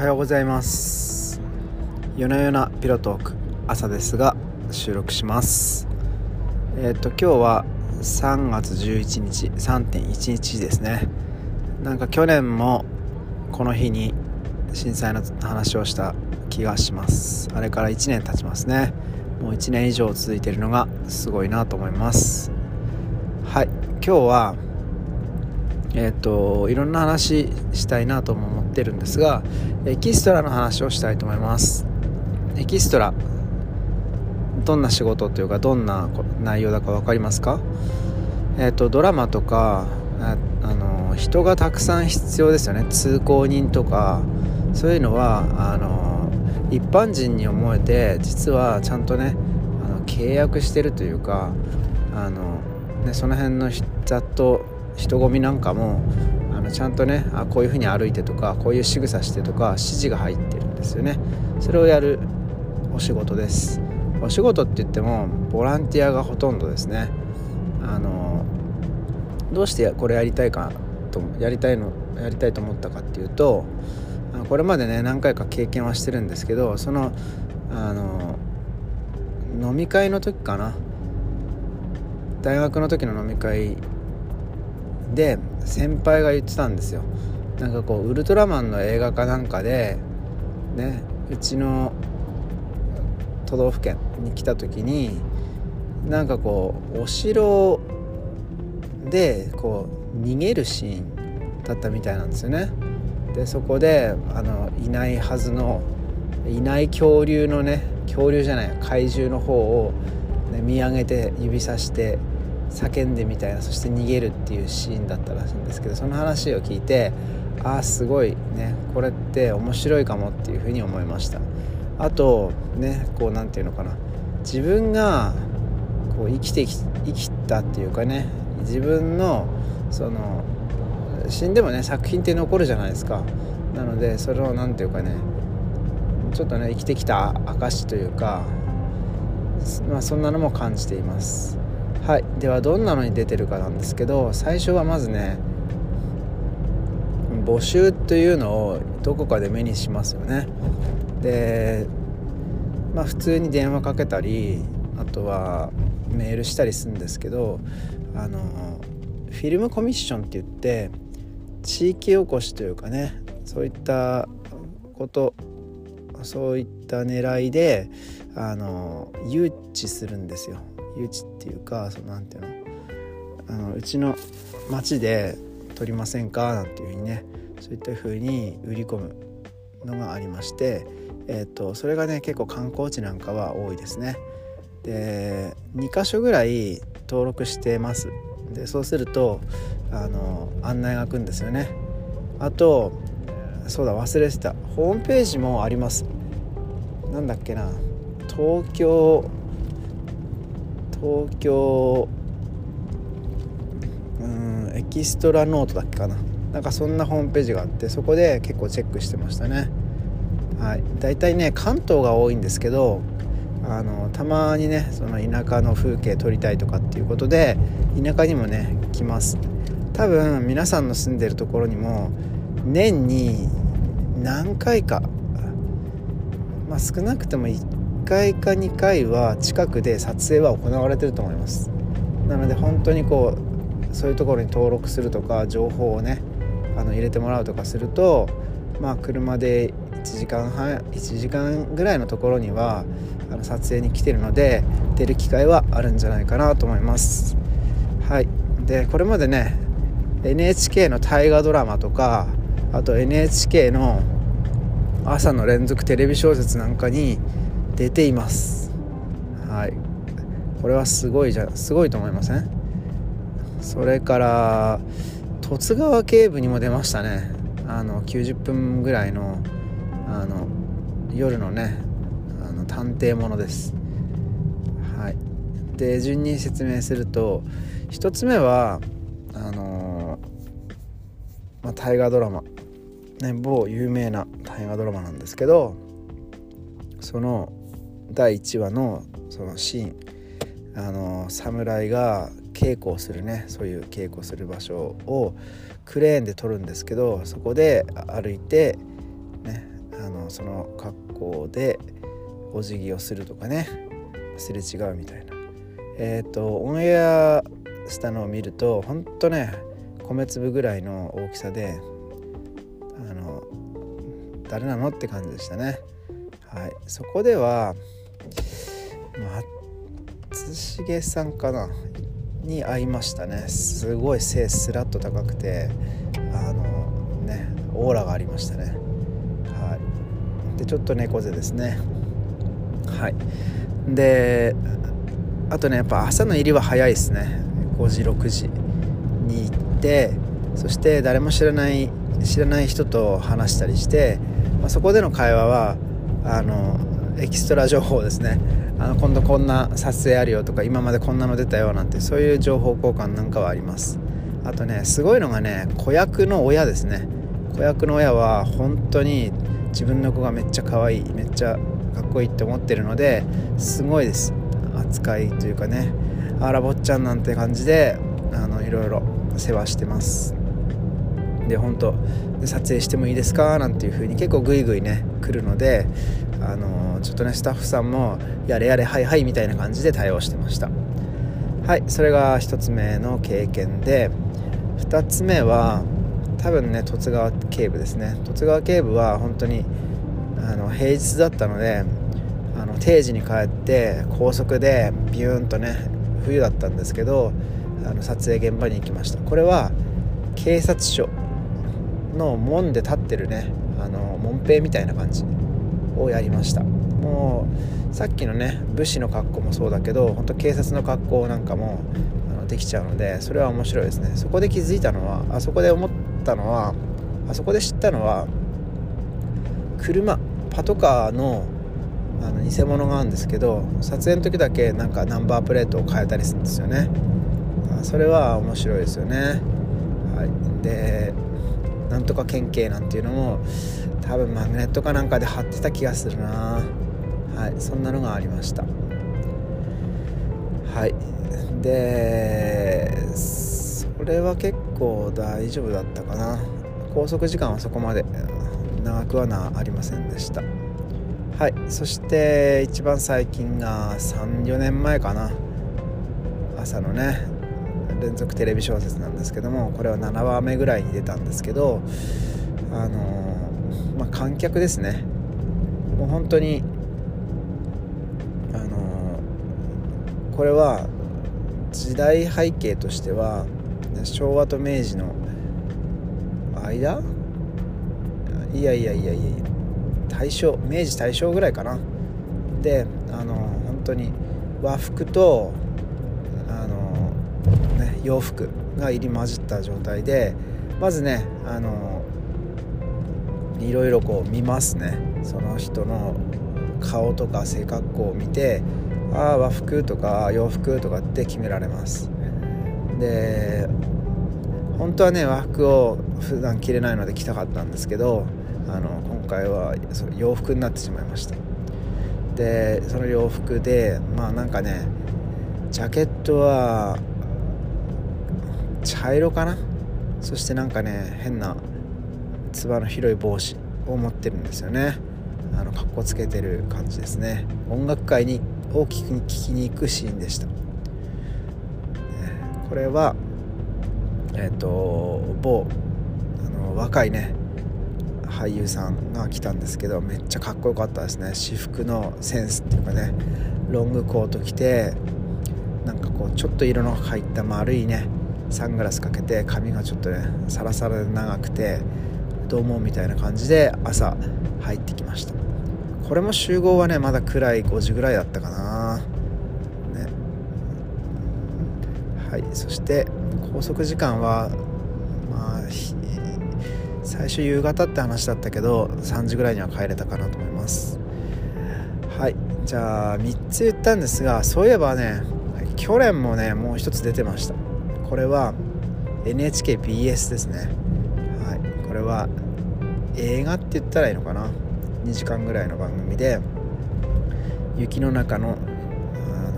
はようございます。夜な夜なピロトーク朝ですが収録します。えっ、と今日は3月11日3.11ですね。なんか去年もこの日に震災の話をした気がします。あれから1年経ちますね。もう1年以上続いているのがすごいなと思います。はい今日はえっ、といろんな話したいなとも思ってるんですがエキストラの話をしたいと思います。エキストラどんな仕事というかどんな内容だか分かりますか？えっ、とドラマとかああの人がたくさん必要ですよね。通行人とかそういうのはあの一般人に思えて実はちゃんとねあの契約してるというかあの、ね、その辺のざっと人混みなんかもあのちゃんとねあこういう風に歩いてとかこういう仕草してとか指示が入ってるんですよね。それをやるお仕事です。お仕事って言ってもボランティアがほとんどですね。あのどうしてこれやりたいかとやりたいのやりたいと思ったかっていうとこれまでね何回か経験はしてるんですけどそのあの飲み会の時かな。大学の時の飲み会で先輩が言ってたんですよ。なんかこうウルトラマンの映画かなんかでねうちの都道府県に来た時になんかこうお城でこう逃げるシーンだったみたいなんですよね。でそこであのいないはずのいない恐竜のね恐竜じゃない怪獣の方を、ね、見上げて指さして叫んでみたいなそして逃げるっていうシーンだったらしいんですけどその話を聞いてああすごいねこれって面白いかもっていうふうに思いました。あとねこう何て言うのかな。自分がこう生きて生きたっていうかね自分のその死んでもね作品って残るじゃないですか。なのでそれを何て言うかねちょっとね生きてきた証というかまあそんなのも感じています。はい。ではどんなのに出てるかなんですけど最初はまずね募集というのをどこかで目にしますよね。でまあ普通に電話かけたりあとはメールしたりするんですけどあのフィルムコミッションって言って地域おこしというかねそういったことそういった狙いであの誘致するんですよ。誘致っていうかそのなんていうの？あのうちの町で撮りませんか？なんていうふうにねそういったふうに売り込むのがありまして、えーと、それがね結構観光地なんかは多いですね。で2箇所ぐらい登録してます。でそうするとあの案内が来るんですよね。あとそうだ忘れてた。ホームページもあります。なんだっけな？東京東京うんエキストラノートだっけかな。なんかそんなホームページがあってそこで結構チェックしてましたね。はい。大体ね関東が多いんですけどあのたまにねその田舎の風景撮りたいとかっていうことで田舎にもね来ます。多分皆さんの住んでるところにも年に何回かまあ少なくとも1 1回か2回は近くで撮影は行われてると思います。なので本当にこうそういうところに登録するとか情報をねあの入れてもらうとかするとまあ車で1時間半1時間ぐらいのところにはあの撮影に来てるので出る機会はあるんじゃないかなと思います。はい。でこれまでね NHK の大河ドラマとかあと NHK の朝の連続テレビ小説なんかに出ています。はい。これはすごいじゃすごいと思いません？それから十津川警部にも出ましたね。あの90分ぐらいのあの夜のねあの探偵ものです。はい。で順に説明すると1つ目はあのまあ、大河ドラマ。ね某有名な大河ドラマなんですけどその第1話のそのシーン。あの侍が稽古をするね。そういう稽古する場所をクレーンで撮るんですけどそこで歩いて、ね、あのその格好でお辞儀をするとかね。すれ違うみたいな。えっ、ー、とオンエアしたのを見るとほんとね米粒ぐらいの大きさであの誰なのって感じでしたね。はい。そこでは松重さんかな？に会いましたね。すごい背スラッと高くてあのねオーラがありましたね。はい。でちょっと猫背ですね。はい。であとねやっぱ朝の入りは早いですね。5時6時に行ってそして誰も知らない知らない人と話したりして、まあ、そこでの会話はあのエキストラ情報ですね。あの今度こんな撮影あるよとか今までこんなの出たよなんてそういう情報交換なんかはあります。あとねすごいのがね子役の親ですね。子役の親は本当に自分の子がめっちゃ可愛いめっちゃかっこいいって思ってるのですごいです。扱いというかね。あら坊ちゃんなんて感じであのいろいろ世話してます。で本当で撮影してもいいですか？なんていう風に結構グイグイね来るのであのちょっとねスタッフさんもやれやれはいはいみたいな感じで対応してました。はいそれが1つ目の経験で2つ目は多分ね十津川警部ですね。十津川警部は本当にあの平日だったのであの定時に帰って高速でビューンとね冬だったんですけどあの撮影現場に行きました。これは警察署の門で立ってるねあの門兵みたいな感じをやりました。もうさっきのね武士の格好もそうだけど本当警察の格好なんかもあのできちゃうのでそれは面白いですね。そこで気づいたのはあそこで思ったのはあそこで知ったのは車パトカーのあの偽物があるんですけど撮影の時だけなんかナンバープレートを変えたりするんですよね。それは面白いですよね、はい、でなんとか県警なんていうのも多分マグネットかなんかで貼ってた気がするな。はいそんなのがありました。はい。でそれは結構大丈夫だったかな。拘束時間はそこまで長くはなありませんでした。はい。そして一番最近が34年前かな。朝のね連続テレビ小説なんですけどもこれは7話目ぐらいに出たんですけどあのまあ、観客ですね。もう本当にあのこれは時代背景としては昭和と明治の間？いやいやいやいや大正明治大正ぐらいかな。であの本当に和服とあの、ね、洋服が入り混じった状態でまずねあのいろいろこう見ますね。その人の顔とか背格好を見てあ和服とか洋服とかって決められます。で本当はね和服を普段着れないので着たかったんですけどあの今回は洋服になってしまいました。でその洋服でまあなんかねジャケットは茶色かな？そしてなんかね変なつばの広い帽子を持ってるんですよね。あのかっこつけてる感じですね。音楽会に大きく聞きに行くシーンでした。これはえっ、ー、と某あの若いね俳優さんが来たんですけどめっちゃかっこよかったですね。私服のセンスっていうかねロングコート着てなんかこうちょっと色の入った丸いねサングラスかけて髪がちょっとねサラサラで長くてどうもみたいな感じで朝入ってきました。これも集合はねまだ暗い5時ぐらいだったかな。ね。はいそして拘束時間はまあ最初夕方って話だったけど3時ぐらいには帰れたかなと思います。はいじゃあ3つ言ったんですがそういえばね去年もねもう一つ出てました。これは NHKBS ですね。はいこれは映画って言ったらいいのかな。2時間ぐらいの番組で雪の中のあ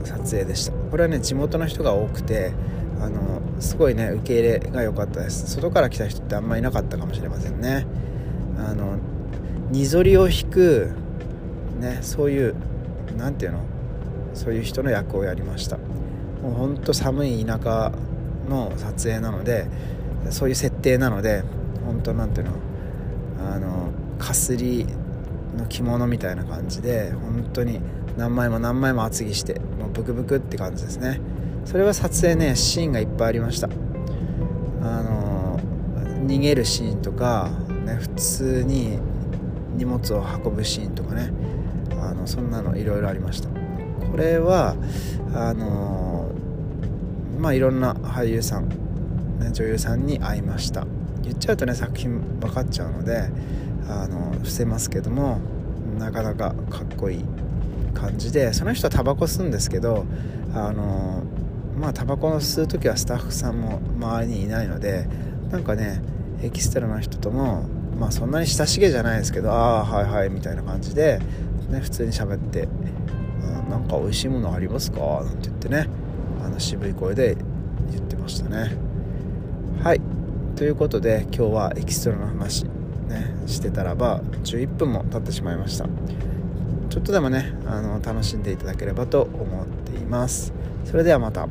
の撮影でした。これはね地元の人が多くてあのすごいね受け入れが良かったです。外から来た人ってあんまりいなかったかもしれませんね。あのにぞりを引くねそういう何て言うのそういう人の役をやりました。もうほんと寒い田舎の撮影なのでそういう設定なので本当なんていうのあのかすりの着物みたいな感じで本当に何枚も何枚も厚着してもうブクブクって感じですね。それは撮影ねシーンがいっぱいありました。あの逃げるシーンとか、ね、普通に荷物を運ぶシーンとかね。あのそんなのいろいろありました。これはあのまあいろんな俳優さん、ね、女優さんに会いました。言っちゃうとね作品分かっちゃうのであの伏せますけどもなかなかかっこいい感じでその人はタバコ吸うんですけどあのまあタバコの吸う時はスタッフさんも周りにいないのでなんかねエキストラの人ともまあそんなに親しげじゃないですけどああはいはいみたいな感じで、ね、普通に喋って「なんか美味しいものありますか?」なんて言ってねあの渋い声で言ってましたね。はい。ということで今日はエキストラの話。ねしてたらば11分も経ってしまいました。ちょっとでもねあの楽しんでいただければと思っています。それではまた。